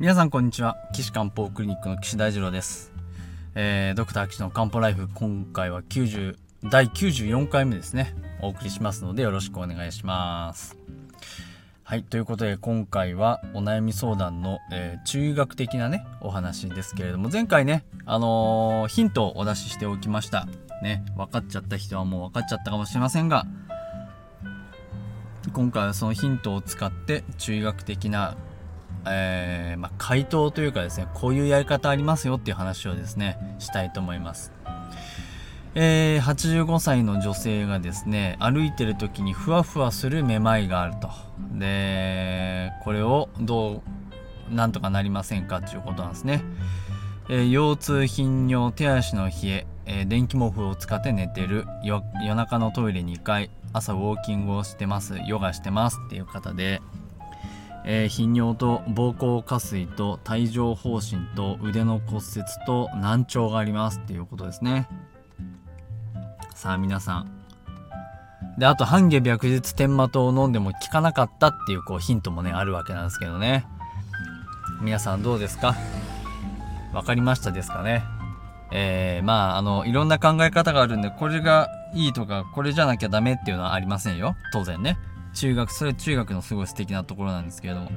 皆さんこんにちは。岸漢方クリニックの岸大二郎です、えー、ドクター岸の漢方ライフ今回は90第94回目ですね。お送りしますのでよろしくお願いします。はいということで今回はお悩み相談の、えー中医学的なねお話ですけれども前回ねあのーヒントをお出ししておきました。ね分かっちゃった人はもう分かっちゃったかもしれませんが今回はそのヒントを使って中医学的な、えーまあ、回答というかですねこういうやり方ありますよっていう話をですねしたいと思います、えー85歳の女性がですね歩いてる時にふわふわするめまいがあると。でこれをどうなんとかなりませんかっていうことなんですね、えー腰痛頻尿手足の冷ええー電気毛布を使って寝てる。夜中のトイレ2回朝ウォーキングをしてます。ヨガしてますっていう方で、えー頻尿と膀胱下垂と帯状疱疹と腕の骨折と難聴がありますっていうことですね。さあ皆さん。であと半夏白日天麻湯を飲んでも効かなかったっていうこうヒントもねあるわけなんですけどね。皆さんどうですか？わかりましたですかね？えー、まああのいろんな考え方があるんでこれがいいとかこれじゃなきゃダメっていうのはありませんよ。当然ね。中学それ中学のすごい素敵なところなんですけれども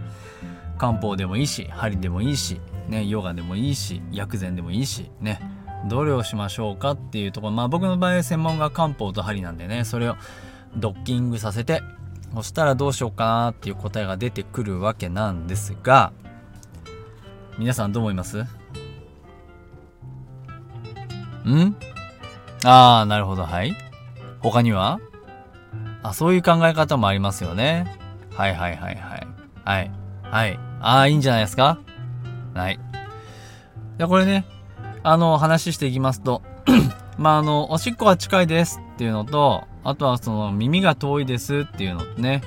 漢方でもいいし針でもいいしねヨガでもいいし薬膳でもいいしねどれをしましょうかっていうところまあ僕の場合専門が漢方と針なんでねそれをドッキングさせてそしたらどうしようかなっていう答えが出てくるわけなんですが皆さんどう思います？ん？ああ、なるほど、はい。他には？あ、そういう考え方もありますよね。はいはいはいはい。はい。はい。ああ、いいんじゃないですか？はい。で、これね、あの、話していきますと、まあ、あの、おしっこが近いですっていうのと、あとはその耳が遠いですっていうのね、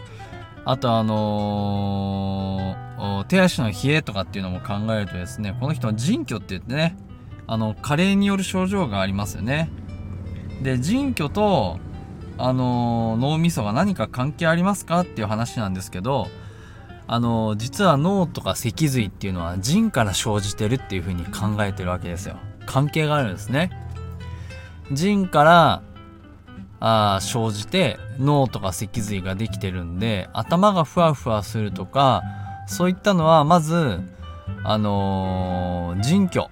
あとあのー手足の冷えとかっていうのも考えるとですね、この人は腎虚って言ってね、あの加齢による症状がありますよねで腎虚とあの脳みそが何か関係ありますかっていう話なんですけどあの実は脳とか脊髄っていうのは腎から生じてるっていう風に考えてるわけですよ。関係があるんですね。腎からあ生じて脳とか脊髄ができてるんで頭がふわふわするとかそういったのはまずあのー腎虚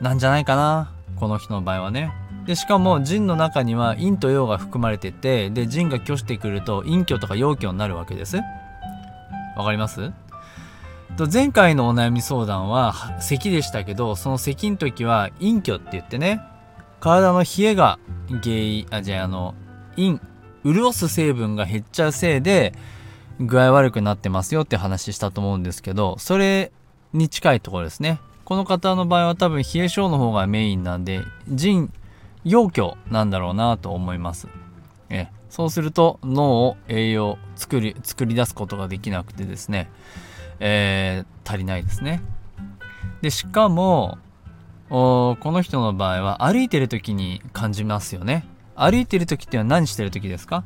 なんじゃないかな。この人の場合はね。でしかも腎の中には陰と陽が含まれててで腎が虚してくると陰虚とか陽虚になるわけです。わかります？と前回のお悩み相談は咳でしたけどその咳の時は陰虚って言ってね体の冷えが原因あじゃああの陰潤す成分が減っちゃうせいで具合悪くなってますよって話したと思うんですけどそれに近いところですね。この方の場合は多分冷え性の方がメインなんで腎陽虚なんだろうなと思います。えそうすると脳を栄養作り作り出すことができなくてですね、えー足りないですね。でしかもおこの人の場合は歩いてる時に感じますよね。歩いてる時っていうのは何してる時ですか？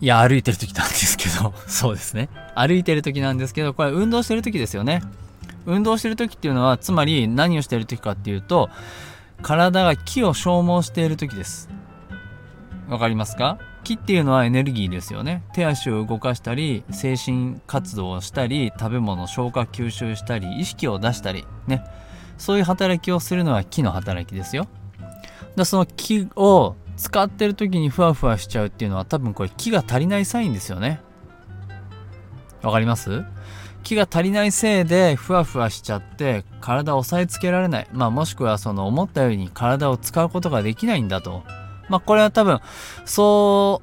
いや歩いてる時なんですけど そうですね。歩いてる時なんですけどこれ運動してる時ですよね。運動してる時っていうのはつまり何をしてる時かっていうと体が気を消耗している時です。わかりますか？気っていうのはエネルギーですよね。手足を動かしたり精神活動をしたり食べ物消化吸収したり意識を出したりね。そういう働きをするのは気の働きですよ。だその気を使ってる時にふわふわしちゃうっていうのは多分これ気が足りないサインですよね。わかります？気が足りないせいでふわふわしちゃって体を押さえつけられない、まあ、もしくはその思ったように体を使うことができないんだと、まあ、これは多分そ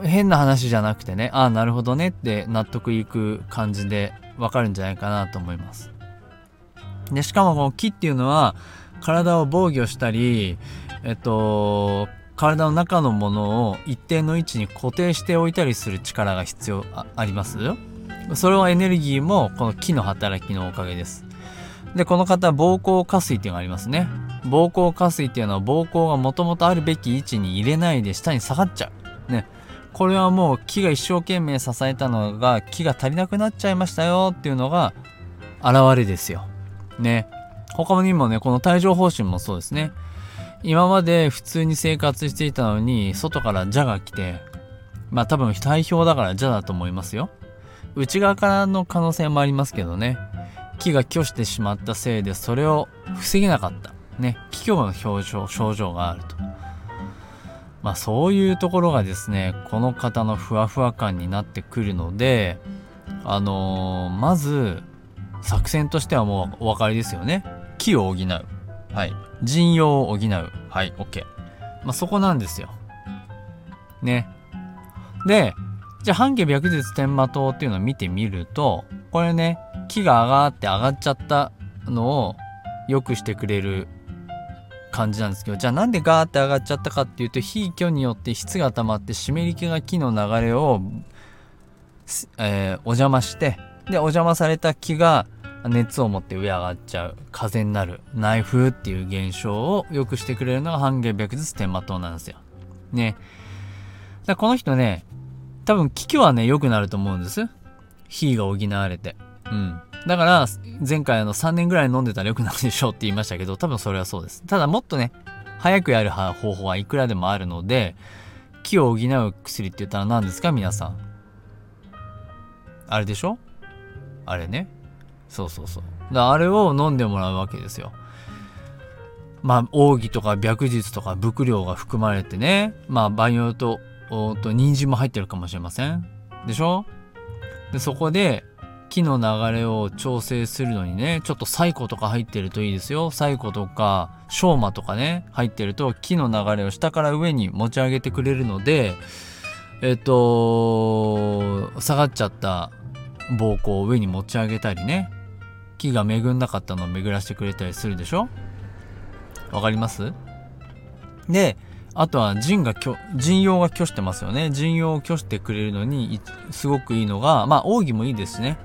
う変な話じゃなくてねああなるほどねって納得いく感じでわかるんじゃないかなと思います。でしかもこの気っていうのは体を防御したりえっと体の中のものを一定の位置に固定しておいたりする力が必要ああります？それはエネルギーもこの気の働きのおかげです。で、この方膀胱下垂っていうのがありますね。膀胱下垂っていうのは膀胱がもともとあるべき位置に入れないで下に下がっちゃう。ね。これはもう木が一生懸命支えたのが木が足りなくなっちゃいましたよっていうのが現れですよ。ね。他にもね、この帯状疱疹もそうですね。今まで普通に生活していたのに、外から蛇が来て、まあ多分体表だから蛇だと思いますよ。内側からの可能性もありますけどね。木が拒してしまったせいでそれを防げなかった。ね。気虚の表情、症状があると。まあそういうところがですね、この方のふわふわ感になってくるので、あのー、まず、作戦としてはもうお分かりですよね。木を補う。はい。陣容を補う。はい、OK。まあそこなんですよ。ね。で、じゃあ半径白日天馬塔っていうのを見てみると、これね、木が上がって上がっちゃったのを良くしてくれる感じなんですけどじゃあなんでガーって上がっちゃったかっていうと非虚によって質が溜まって湿り気が木の流れを、えー、お邪魔してでお邪魔された木が熱を持って上上がっちゃう風になる内風っていう現象を良くしてくれるのが半減白日天馬灯なんですよ。ね。だこの人ね多分気虚はね良くなると思うんです。火が補われて。うん。だから、前回の3年ぐらい飲んでたら良くなるでしょうって言いましたけど、多分それはそうです。ただもっとね、早くやる方法はいくらでもあるので、気を補う薬って言ったら何ですか？皆さん。あれでしょ？あれね。そうそうそう。だあれを飲んでもらうわけですよ。まあ、奥義とか白日とか伏量が含まれてね、まあ、場合によると、おっと人参も入ってるかもしれません。でしょ？で、そこで、木の流れを調整するのにね、ちょっとサイコとか入ってるといいですよ。サイコとか、ショーマとかね、入ってると木の流れを下から上に持ち上げてくれるので、えっと、下がっちゃった膀胱を上に持ち上げたりね、木が恵んなかったのを巡らしてくれたりするでしょ？わかります？で、あとは陣が陣用が拒してますよね。陣用を拒してくれるのに、すごくいいのが、まあ、奥義もいいですね。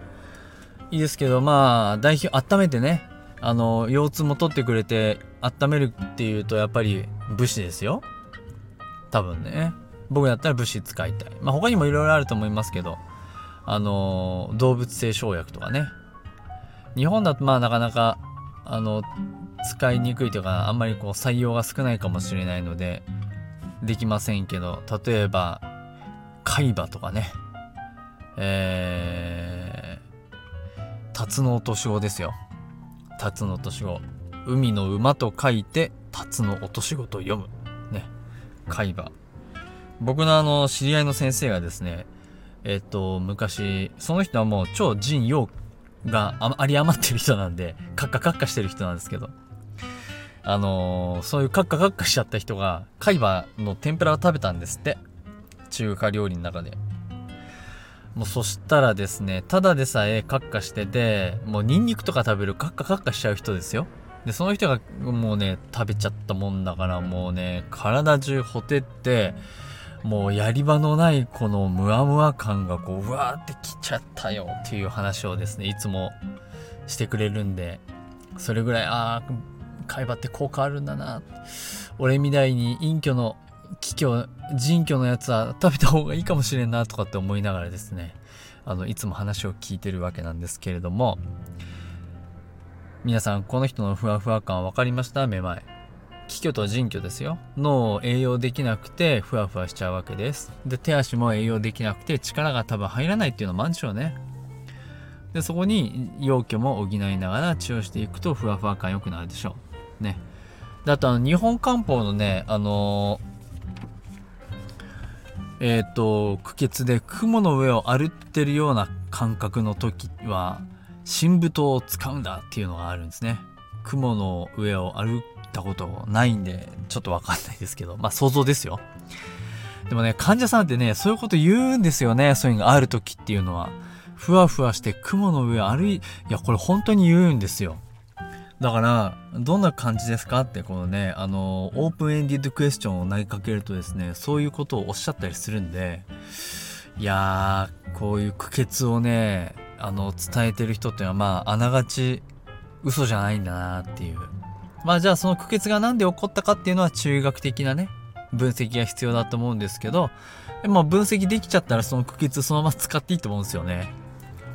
いいですけど、まあ、代表、温めてね、あの、腰痛も取ってくれて、温めるっていうと、やっぱり武士ですよ。多分ね。僕だったら武士使いたい。まあ、他にもいろいろあると思いますけど、あの、動物性生薬とかね。日本だと、まあ、なかなか、あの、使いにくいというか、あんまりこう、採用が少ないかもしれないので、できませんけど、例えば、海馬とかね。えータツノオトシゴですよ。タツノオトシゴ。海の馬と書いて、タツノオトシゴと読む。ね。海馬。僕のあの、知り合いの先生がですね、えっと、昔、その人はもう超人用があり余ってる人なんで、カッカカッカしてる人なんですけど、あのー、そういうカッカカッカしちゃった人が、海馬の天ぷらを食べたんですって。中華料理の中で。もうそしたらですね、ただでさえカッカしてて、もうニンニクとか食べるカッカカッカしちゃう人ですよ。で、その人がもうね、食べちゃったもんだからもうね、体中ほてって、もうやり場のないこのムワムワ感がこう、うわーってきちゃったよっていう話をですね、いつもしてくれるんで、それぐらい、ああ、海馬って効果あるんだな。俺みたいに隠居の気虚、人居のやつは食べた方がいいかもしれんなとかって思いながらですね、あの、いつも話を聞いてるわけなんですけれども、皆さん、この人のふわふわ感分かりました？めまい。気虚と人虚ですよ。脳を栄養できなくてふわふわしちゃうわけです。で、手足も栄養できなくて力が多分入らないっていうのもあるんでしょうね。で、そこに陽虚も補いながら治療していくとふわふわ感良くなるでしょう。ね。で、あとあの、日本漢方のね、あのえっ、ー、と、苦血で雲の上を歩ってるような感覚の時は、新舞踏を使うんだっていうのがあるんですね。雲の上を歩いたことないんで、ちょっとわかんないですけど、まあ想像ですよ。でもね、患者さんってね、そういうこと言うんですよね。そういうのがある時っていうのは。ふわふわして雲の上歩い、いや、これ本当に言うんですよ。だから、どんな感じですかって、このね、あの、オープンエンディッドクエスチョンを投げかけるとですね、そういうことをおっしゃったりするんで、いやー、こういう苦血をね、あの、伝えてる人っていうのは、まあ、あながち嘘じゃないんだなっていう。まあ、じゃあその苦血が何で起こったかっていうのは中学的なね、分析が必要だと思うんですけど、まあ、分析できちゃったらその苦血そのまま使っていいと思うんですよね。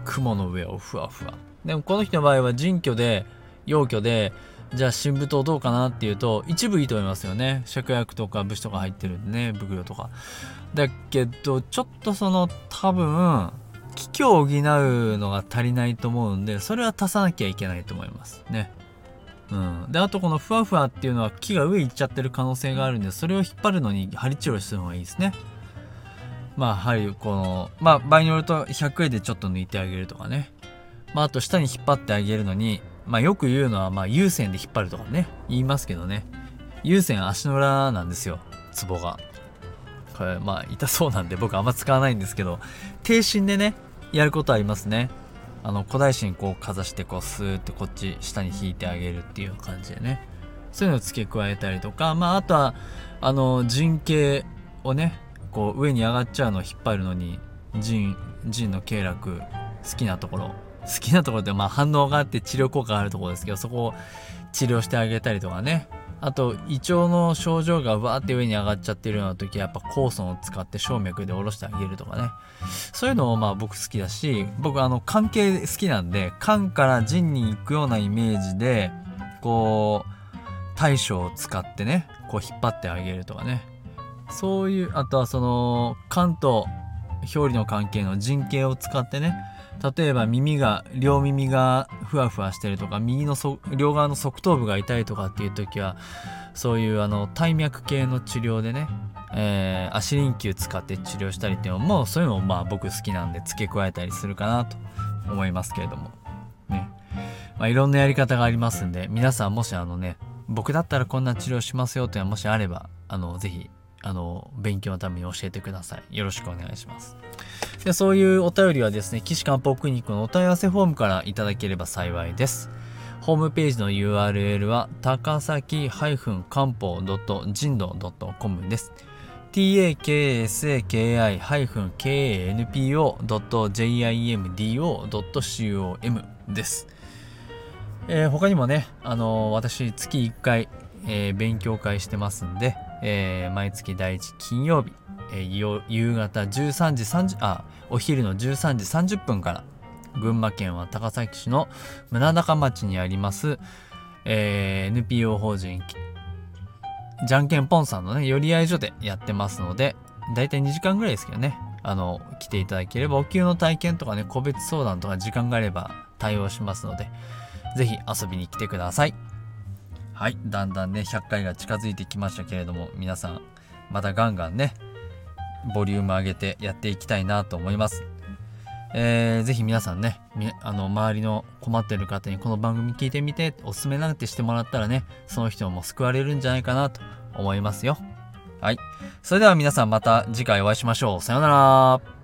雲の上をふわふわ。でもこの人の場合は人居で、陽居で、じゃあ新武刀どうかなっていうと、一部いいと思いますよね。芍薬とか武士とか入ってるんでね、武具とか。だけど、ちょっとその多分、気境を補うのが足りないと思うんで、それは足さなきゃいけないと思いますね。うん。で、あとこのふわふわっていうのは木が上行っちゃってる可能性があるんで、それを引っ張るのに針治療するのがいいですね。まあ、針、この、まあ、場合によると100円でちょっと抜いてあげるとかね。まあ、あと下に引っ張ってあげるのに、まあ、よく言うのは、まあ、有線で引っ張るとかね。言いますけどね。有線足の裏なんですよ。ツボが。これ、まあ、痛そうなんで僕あんま使わないんですけど、低心でね、やることありますね。あの、古代芯こうかざしてこうスーってこっち下に引いてあげるっていう感じでね。そういうのを付け加えたりとか、まあ、あとは、あの、陣形をね、こう上に上がっちゃうのを引っ張るのに、陣、陣の経絡、好きなところ、好きなところでまあ反応があって治療効果があるところですけど、そこを治療してあげたりとかね。あと、胃腸の症状がわーって上に上がっちゃってるような時は、やっぱ酵素を使って静脈で下ろしてあげるとかね。そういうのもまあ僕好きだし、僕あの関係好きなんで、肝から腎に行くようなイメージで、こう、対処を使ってね、こう引っ張ってあげるとかね。そういう、あとはその、肝と表裏の関係の陣形を使ってね、例えば耳が両耳がふわふわしてるとか右の両側の側頭部が痛いとかっていう時はそういうあの体脈系の治療でね、えー、足輪球使って治療したりっていうのもそういうのもまあ僕好きなんで付け加えたりするかなと思いますけれども。ね、まあ、いろんなやり方がありますんで皆さんもしあのね僕だったらこんな治療しますよというのはもしあればあのぜひあの勉強のために教えてくださいよろしくお願いしますでそういうお便りはですね、岸漢方クリニックのお問い合わせフォームからいただければ幸いです。ホームページの URL は高崎漢方人道 .com です。takasaki-kanpo.jimdo.com です。えー、他にもね、あのー、私月1回、えー、勉強会してますんで、え毎月第1金曜日、えー、夕方13時30あお昼の13時30分から群馬県は高崎市の村中町にあります、えー、NPO 法人じゃんけんぽんさんのね寄り合い所でやってますのでだいたい2時間ぐらいですけどねあの来ていただければお給の体験とかね個別相談とか時間があれば対応しますので是非遊びに来てください。はいだんだんね100回が近づいてきましたけれども皆さんまたガンガンねボリューム上げてやっていきたいなと思います。えー、ぜひ皆さんね、あの、周りの困ってる方にこの番組聞いてみて、おすすめなんてしてもらったらね、その人も救われるんじゃないかなと思いますよ。はい。それでは皆さんまた次回お会いしましょう。さようなら。